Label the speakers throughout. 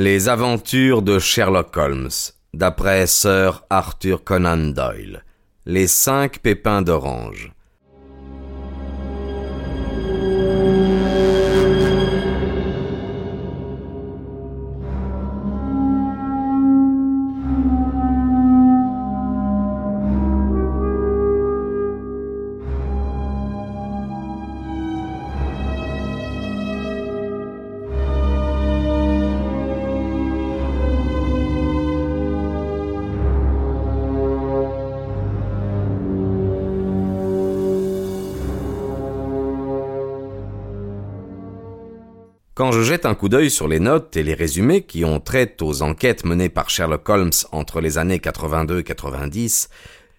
Speaker 1: Les aventures de Sherlock Holmes, d'après Sir Arthur Conan Doyle. Les cinq pépins d'orange. Quand je jette un coup d'œil sur les notes et les résumés qui ont trait aux enquêtes menées par Sherlock Holmes entre les années 82 et 90,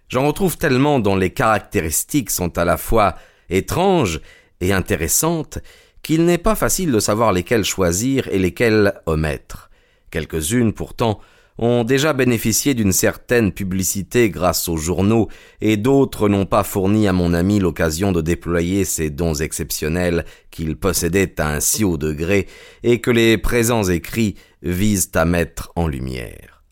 Speaker 1: j'en retrouve tellement dont les caractéristiques sont à la fois étranges et intéressantes qu'il n'est pas facile de savoir lesquelles choisir et lesquelles omettre. Quelques-unes pourtant ont déjà bénéficié d'une certaine publicité grâce aux journaux, et d'autres n'ont pas fourni à mon ami l'occasion de déployer ces dons exceptionnels qu'il possédait à un si haut degré, et que les présents écrits visent à mettre en lumière.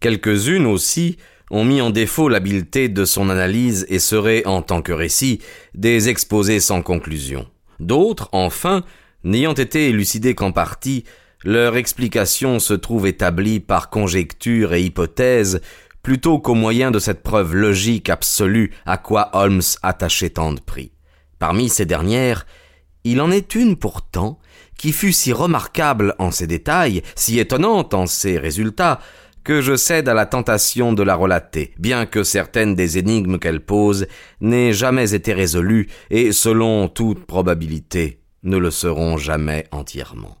Speaker 1: Quelques-unes aussi ont mis en défaut l'habileté de son analyse et seraient, en tant que récit, des exposés sans conclusion. D'autres, enfin, n'ayant été élucidées qu'en partie, leur explication se trouve établie par conjecture et hypothèse plutôt qu'au moyen de cette preuve logique absolue à quoi Holmes attachait tant de prix. Parmi ces dernières, il en est une pourtant qui fut si remarquable en ses détails, si étonnante en ses résultats, que je cède à la tentation de la relater, bien que certaines des énigmes qu'elle pose n'aient jamais été résolues et, selon toute probabilité, ne le seront jamais entièrement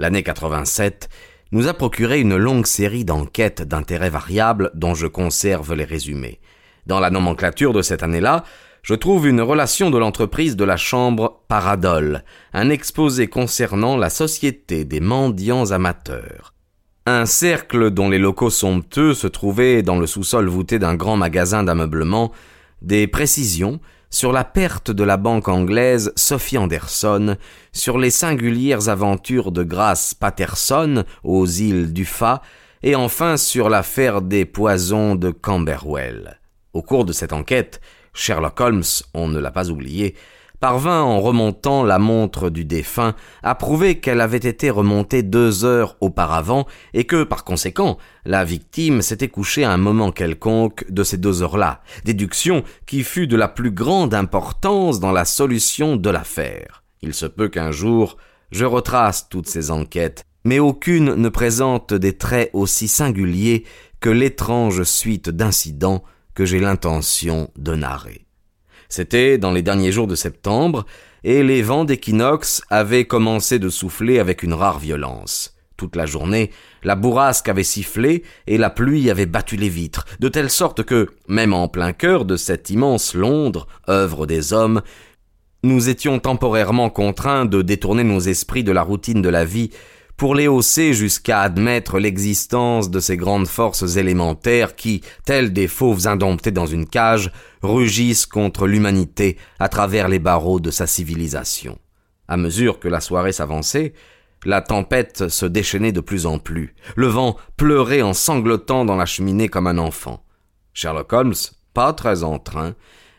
Speaker 1: l'année 87, nous a procuré une longue série d'enquêtes d'intérêt variable dont je conserve les résumés. Dans la nomenclature de cette année-là, je trouve une relation de l'entreprise de la chambre Paradol, un exposé concernant la société des mendiants amateurs. Un cercle dont les locaux somptueux se trouvaient dans le sous-sol voûté d'un grand magasin d'ameublement, des précisions sur la perte de la banque anglaise Sophie Anderson, sur les singulières aventures de Grace Patterson aux îles du Fa, et enfin sur l'affaire des poisons de Camberwell. Au cours de cette enquête, Sherlock Holmes, on ne l'a pas oublié, parvint en remontant la montre du défunt à prouver qu'elle avait été remontée deux heures auparavant et que, par conséquent, la victime s'était couchée à un moment quelconque de ces deux heures-là, déduction qui fut de la plus grande importance dans la solution de l'affaire. Il se peut qu'un jour je retrace toutes ces enquêtes, mais aucune ne présente des traits aussi singuliers que l'étrange suite d'incidents que j'ai l'intention de narrer. C'était dans les derniers jours de septembre, et les vents d'équinoxe avaient commencé de souffler avec une rare violence. Toute la journée, la bourrasque avait sifflé et la pluie avait battu les vitres, de telle sorte que, même en plein cœur de cette immense Londres, œuvre des hommes, nous étions temporairement contraints de détourner nos esprits de la routine de la vie pour les hausser jusqu'à admettre l'existence de ces grandes forces élémentaires qui, telles des fauves indomptés dans une cage, rugissent contre l'humanité à travers les barreaux de sa civilisation. À mesure que la soirée s'avançait, la tempête se déchaînait de plus en plus. Le vent pleurait en sanglotant dans la cheminée comme un enfant. Sherlock Holmes, pas très en train,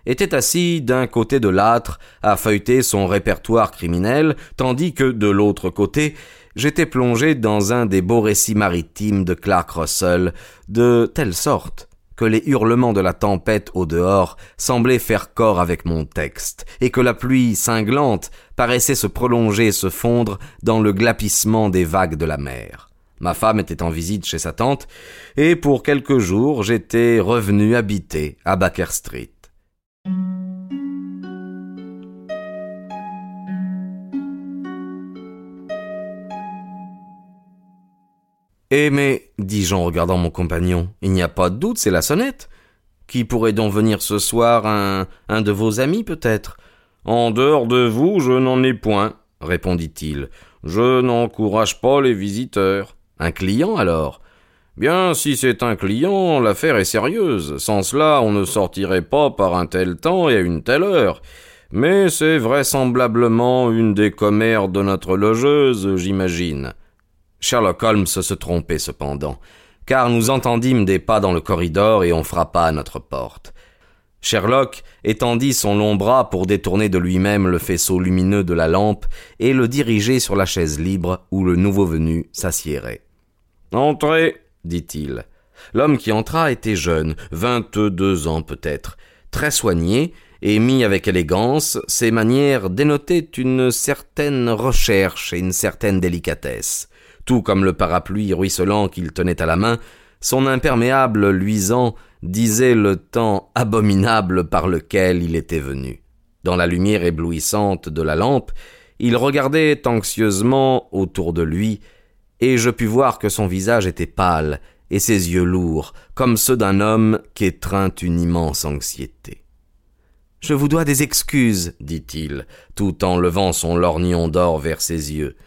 Speaker 1: était assis d'un côté de l'âtre à feuilleter son répertoire criminel, tandis que de l'autre côté, j'étais plongé dans un des beaux récits maritimes de Clark Russell, de telle sorte que les hurlements de la tempête au dehors semblaient faire corps avec mon texte, et que la pluie cinglante paraissait se prolonger et se fondre dans le glapissement des vagues de la mer. Ma femme était en visite chez sa tante, et pour quelques jours j'étais revenu habiter à Baker Street. Eh mais, dis-je en regardant mon compagnon, il n'y a pas de doute, c'est la sonnette. Qui pourrait donc venir ce soir un, un de vos amis peut-être? En dehors de vous, je n'en ai point, répondit-il. Je n'encourage pas les visiteurs. Un client alors? Bien, si c'est un client, l'affaire est sérieuse. Sans cela, on ne sortirait pas par un tel temps et à une telle heure. Mais c'est vraisemblablement une des commères de notre logeuse, j'imagine. Sherlock Holmes se trompait cependant, car nous entendîmes des pas dans le corridor et on frappa à notre porte. Sherlock étendit son long bras pour détourner de lui-même le faisceau lumineux de la lampe et le diriger sur la chaise libre où le nouveau venu s'assiérait. Entrez, dit-il. L'homme qui entra était jeune, vingt-deux ans peut-être, très soigné, et mis avec élégance, ses manières dénotaient une certaine recherche et une certaine délicatesse. Tout comme le parapluie ruisselant qu'il tenait à la main, son imperméable luisant disait le temps abominable par lequel il était venu. Dans la lumière éblouissante de la lampe, il regardait anxieusement autour de lui, et je pus voir que son visage était pâle et ses yeux lourds, comme ceux d'un homme qu'étreint une immense anxiété. Je vous dois des excuses, dit-il, tout en levant son lorgnon d'or vers ses yeux.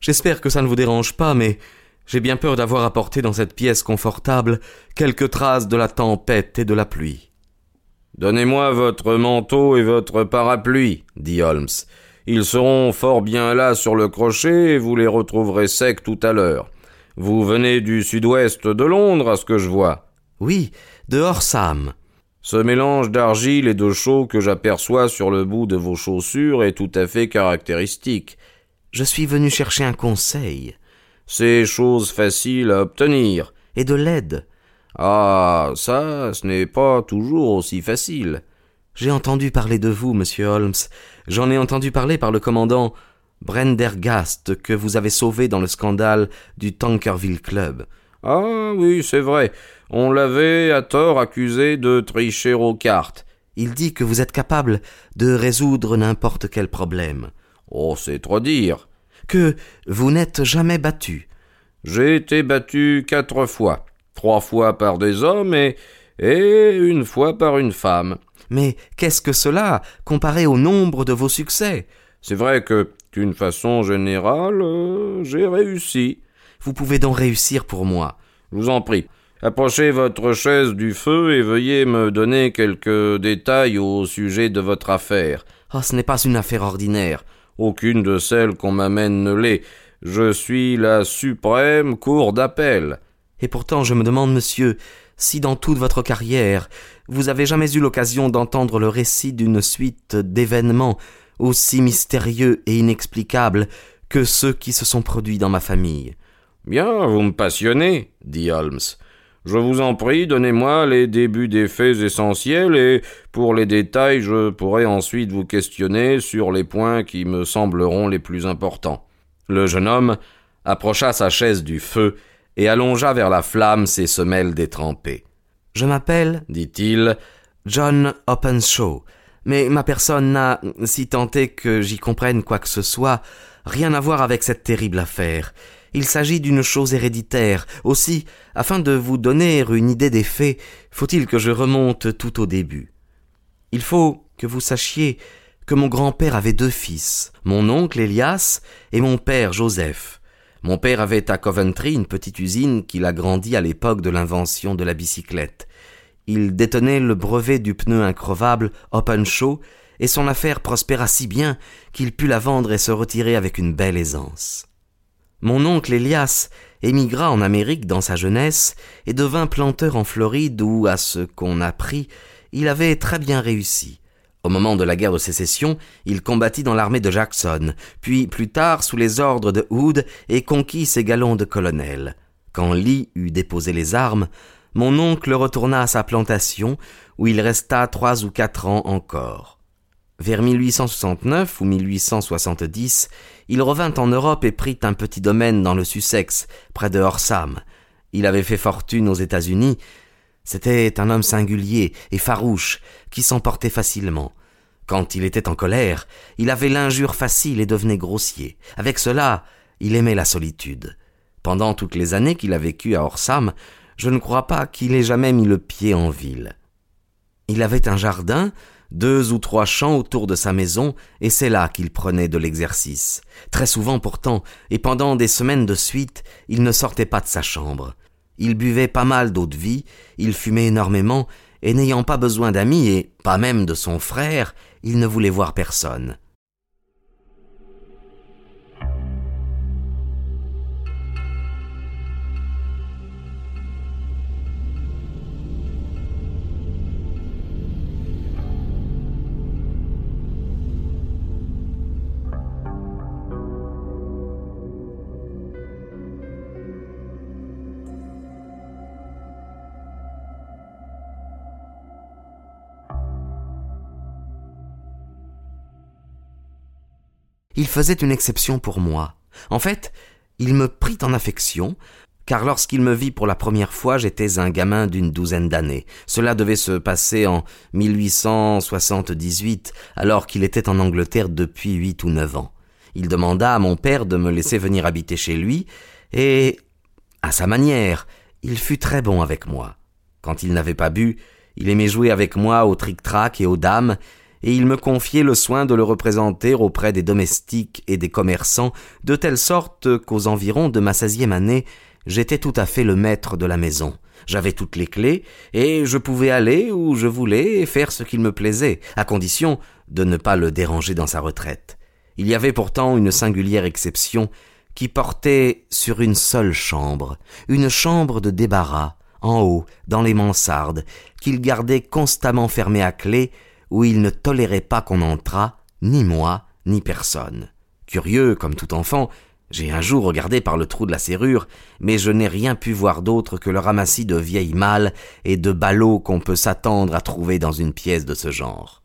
Speaker 1: J'espère que ça ne vous dérange pas, mais j'ai bien peur d'avoir apporté dans cette pièce confortable quelques traces de la tempête et de la pluie. Donnez-moi votre manteau et votre parapluie, dit Holmes. Ils seront fort bien là sur le crochet et vous les retrouverez secs tout à l'heure. Vous venez du sud-ouest de Londres, à ce que je vois.
Speaker 2: Oui, de Horsam.
Speaker 1: Ce mélange d'argile et de chaux que j'aperçois sur le bout de vos chaussures est tout à fait caractéristique.
Speaker 2: Je suis venu chercher un conseil.
Speaker 1: C'est chose facile à obtenir.
Speaker 2: Et de l'aide.
Speaker 1: Ah, ça, ce n'est pas toujours aussi facile.
Speaker 2: J'ai entendu parler de vous, monsieur Holmes. J'en ai entendu parler par le commandant Brendergast que vous avez sauvé dans le scandale du Tankerville Club.
Speaker 1: Ah oui, c'est vrai. On l'avait à tort accusé de tricher aux cartes.
Speaker 2: Il dit que vous êtes capable de résoudre n'importe quel problème.
Speaker 1: Oh, c'est trop dire.
Speaker 2: Que vous n'êtes jamais battu.
Speaker 1: J'ai été battu quatre fois. Trois fois par des hommes et, et une fois par une femme.
Speaker 2: Mais qu'est-ce que cela comparé au nombre de vos succès?
Speaker 1: C'est vrai que, d'une façon générale, euh, j'ai réussi.
Speaker 2: Vous pouvez donc réussir pour moi.
Speaker 1: Je vous en prie. Approchez votre chaise du feu et veuillez me donner quelques détails au sujet de votre affaire.
Speaker 2: Oh, ce n'est pas une affaire ordinaire.
Speaker 1: Aucune de celles qu'on m'amène ne l'est. Je suis la suprême cour d'appel.
Speaker 2: Et pourtant, je me demande, monsieur, si dans toute votre carrière, vous avez jamais eu l'occasion d'entendre le récit d'une suite d'événements aussi mystérieux et inexplicables que ceux qui se sont produits dans ma famille.
Speaker 1: Bien, vous me passionnez, dit Holmes. Je vous en prie, donnez-moi les débuts des faits essentiels et pour les détails, je pourrai ensuite vous questionner sur les points qui me sembleront les plus importants. Le jeune homme approcha sa chaise du feu et allongea vers la flamme ses semelles détrempées.
Speaker 2: Je m'appelle, dit-il, John Openshaw, mais ma personne n'a, si tant est que j'y comprenne quoi que ce soit, rien à voir avec cette terrible affaire. Il s'agit d'une chose héréditaire. Aussi, afin de vous donner une idée des faits, faut-il que je remonte tout au début. Il faut que vous sachiez que mon grand-père avait deux fils, mon oncle Elias et mon père Joseph. Mon père avait à Coventry une petite usine qu'il a grandie à l'époque de l'invention de la bicyclette. Il détenait le brevet du pneu increvable Open Show et son affaire prospéra si bien qu'il put la vendre et se retirer avec une belle aisance. Mon oncle Elias émigra en Amérique dans sa jeunesse et devint planteur en Floride où, à ce qu'on apprit, il avait très bien réussi. Au moment de la guerre de sécession, il combattit dans l'armée de Jackson, puis plus tard sous les ordres de Hood et conquit ses galons de colonel. Quand Lee eut déposé les armes, mon oncle retourna à sa plantation, où il resta trois ou quatre ans encore. Vers 1869 ou 1870, il revint en Europe et prit un petit domaine dans le Sussex, près de Horsam. Il avait fait fortune aux États-Unis. C'était un homme singulier et farouche, qui s'emportait facilement. Quand il était en colère, il avait l'injure facile et devenait grossier. Avec cela, il aimait la solitude. Pendant toutes les années qu'il a vécues à Horsam, je ne crois pas qu'il ait jamais mis le pied en ville. Il avait un jardin, deux ou trois champs autour de sa maison, et c'est là qu'il prenait de l'exercice. Très souvent pourtant, et pendant des semaines de suite, il ne sortait pas de sa chambre. Il buvait pas mal d'eau de vie, il fumait énormément, et n'ayant pas besoin d'amis, et pas même de son frère, il ne voulait voir personne. Il faisait une exception pour moi. En fait, il me prit en affection, car lorsqu'il me vit pour la première fois, j'étais un gamin d'une douzaine d'années. Cela devait se passer en 1878, alors qu'il était en Angleterre depuis huit ou neuf ans. Il demanda à mon père de me laisser venir habiter chez lui, et, à sa manière, il fut très bon avec moi. Quand il n'avait pas bu, il aimait jouer avec moi au tric-trac et aux dames, et il me confiait le soin de le représenter auprès des domestiques et des commerçants, de telle sorte qu'aux environs de ma seizième année, j'étais tout à fait le maître de la maison. J'avais toutes les clés, et je pouvais aller où je voulais et faire ce qu'il me plaisait, à condition de ne pas le déranger dans sa retraite. Il y avait pourtant une singulière exception qui portait sur une seule chambre, une chambre de débarras, en haut, dans les mansardes, qu'il gardait constamment fermée à clé, où il ne tolérait pas qu'on entrât, ni moi, ni personne. Curieux, comme tout enfant, j'ai un jour regardé par le trou de la serrure, mais je n'ai rien pu voir d'autre que le ramassis de vieilles malles et de ballots qu'on peut s'attendre à trouver dans une pièce de ce genre.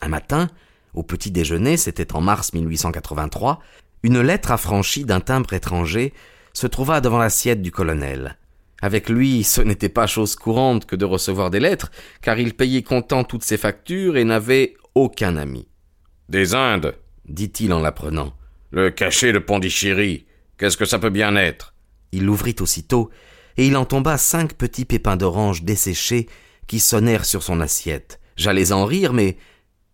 Speaker 2: Un matin, au petit déjeuner, c'était en mars 1883, une lettre affranchie d'un timbre étranger se trouva devant l'assiette du colonel. Avec lui, ce n'était pas chose courante que de recevoir des lettres, car il payait comptant toutes ses factures et n'avait aucun ami.
Speaker 1: Des Indes, dit-il en l'apprenant. Le cachet de Pondichéry. Qu'est-ce que ça peut bien être?
Speaker 2: Il l'ouvrit aussitôt, et il en tomba cinq petits pépins d'orange desséchés qui sonnèrent sur son assiette. J'allais en rire, mais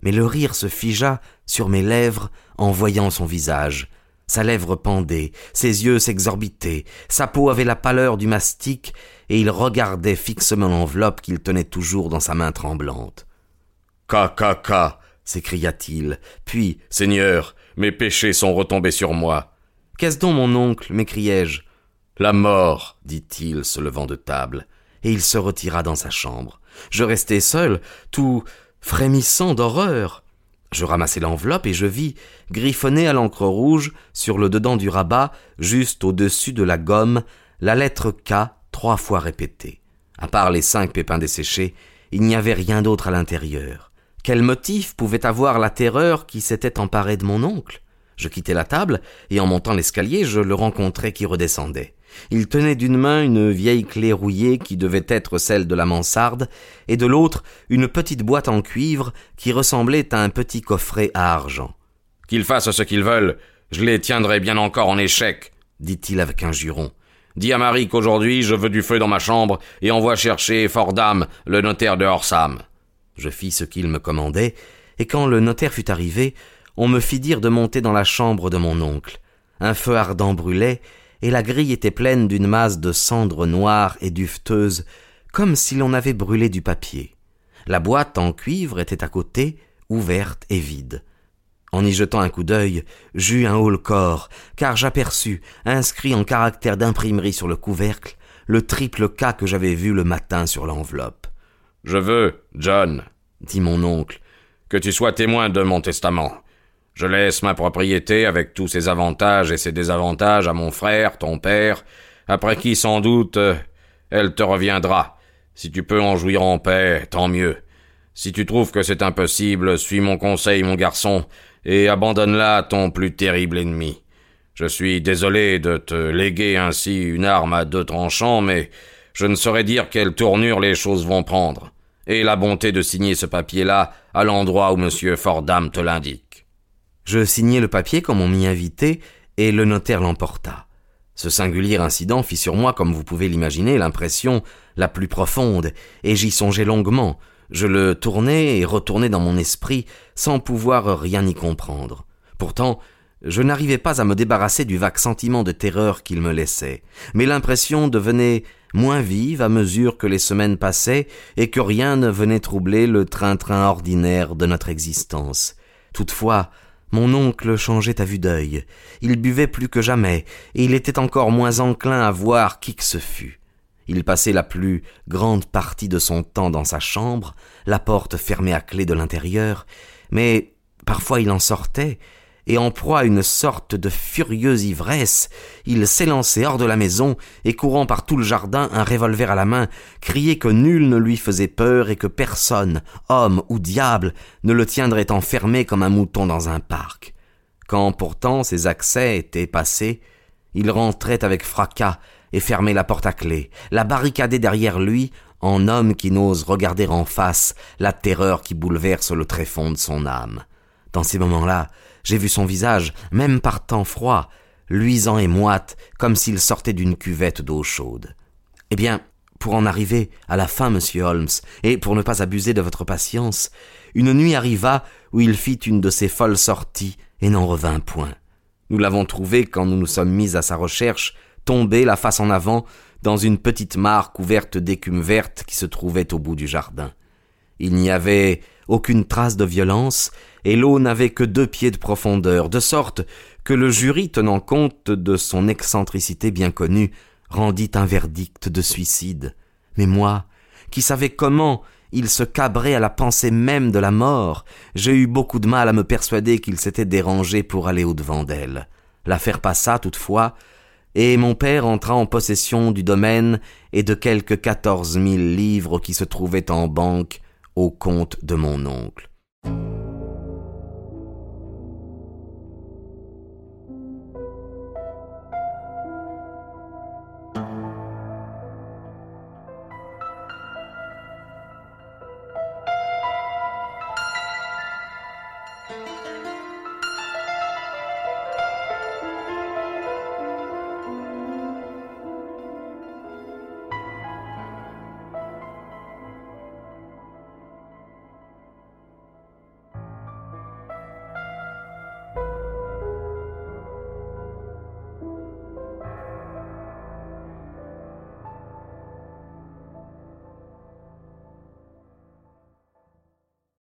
Speaker 2: mais le rire se figea sur mes lèvres en voyant son visage. Sa lèvre pendait, ses yeux s'exorbitaient, sa peau avait la pâleur du mastic, et il regardait fixement l'enveloppe qu'il tenait toujours dans sa main tremblante.
Speaker 1: Ca, s'écria-t-il. Puis, Seigneur, mes péchés sont retombés sur moi.
Speaker 2: Qu'est-ce donc, mon oncle m'écriai-je.
Speaker 1: La mort, dit-il, se levant de table,
Speaker 2: et il se retira dans sa chambre. Je restai seul, tout frémissant d'horreur. Je ramassai l'enveloppe et je vis, griffonnée à l'encre rouge, sur le dedans du rabat, juste au-dessus de la gomme, la lettre K trois fois répétée. À part les cinq pépins desséchés, il n'y avait rien d'autre à l'intérieur. Quel motif pouvait avoir la terreur qui s'était emparée de mon oncle? Je quittai la table, et en montant l'escalier, je le rencontrai qui redescendait. Il tenait d'une main une vieille clé rouillée qui devait être celle de la mansarde, et de l'autre une petite boîte en cuivre qui ressemblait à un petit coffret à argent.
Speaker 1: Qu'ils fassent ce qu'ils veulent, je les tiendrai bien encore en échec, dit-il avec un juron. Dis à Marie qu'aujourd'hui je veux du feu dans ma chambre et envoie chercher Fordham, le notaire de Horsam.
Speaker 2: Je fis ce qu'il me commandait, et quand le notaire fut arrivé, on me fit dire de monter dans la chambre de mon oncle. Un feu ardent brûlait, et la grille était pleine d'une masse de cendres noires et duveteuses, comme si l'on avait brûlé du papier. La boîte en cuivre était à côté, ouverte et vide. En y jetant un coup d'œil, j'eus un haut-le-corps, car j'aperçus, inscrit en caractère d'imprimerie sur le couvercle, le triple cas que j'avais vu le matin sur l'enveloppe.
Speaker 1: Je veux, John, dit mon oncle, que tu sois témoin de mon testament. Je laisse ma propriété avec tous ses avantages et ses désavantages à mon frère, ton père, après qui sans doute elle te reviendra. Si tu peux en jouir en paix, tant mieux. Si tu trouves que c'est impossible, suis mon conseil, mon garçon, et abandonne-la à ton plus terrible ennemi. Je suis désolé de te léguer ainsi une arme à deux tranchants, mais je ne saurais dire quelle tournure les choses vont prendre et la bonté de signer ce papier-là à l'endroit où M. Fordham te l'indique.
Speaker 2: Je signai le papier comme on m'y invitait, et le notaire l'emporta. Ce singulier incident fit sur moi, comme vous pouvez l'imaginer, l'impression la plus profonde, et j'y songeai longuement. Je le tournai et retournai dans mon esprit, sans pouvoir rien y comprendre. Pourtant, je n'arrivais pas à me débarrasser du vague sentiment de terreur qu'il me laissait, mais l'impression devenait moins vive à mesure que les semaines passaient et que rien ne venait troubler le train-train ordinaire de notre existence. Toutefois, mon oncle changeait à vue d'œil. Il buvait plus que jamais, et il était encore moins enclin à voir qui que ce fût. Il passait la plus grande partie de son temps dans sa chambre, la porte fermée à clé de l'intérieur, mais parfois il en sortait, et en proie à une sorte de furieuse ivresse, il s'élançait hors de la maison et courant par tout le jardin, un revolver à la main, criait que nul ne lui faisait peur et que personne, homme ou diable, ne le tiendrait enfermé comme un mouton dans un parc.
Speaker 1: Quand pourtant ses accès étaient passés, il rentrait avec fracas et fermait la porte à clé, la barricadait derrière lui en homme qui n'ose regarder en face la terreur qui bouleverse le tréfonds de son âme. Dans ces moments-là, j'ai vu son visage, même par temps froid, luisant et moite, comme s'il sortait d'une cuvette d'eau chaude. Eh bien, pour en arriver à la fin, monsieur Holmes, et pour ne pas abuser de votre patience, une nuit arriva où il fit une de ses folles sorties et n'en revint point. Nous l'avons trouvé quand nous nous sommes mis à sa recherche, tombé la face en avant dans une petite mare couverte d'écume verte qui se trouvait au bout du jardin. Il n'y avait aucune trace de violence, et l'eau n'avait que deux pieds de profondeur, de sorte que le jury, tenant compte de son excentricité bien connue, rendit un verdict de suicide. Mais moi, qui savais comment il se cabrait à la pensée même de la mort, j'ai eu beaucoup de mal à me persuader qu'il s'était dérangé pour aller au-devant d'elle. L'affaire passa, toutefois, et mon père entra en possession du domaine et de quelques quatorze mille livres qui se trouvaient en banque au compte de mon oncle.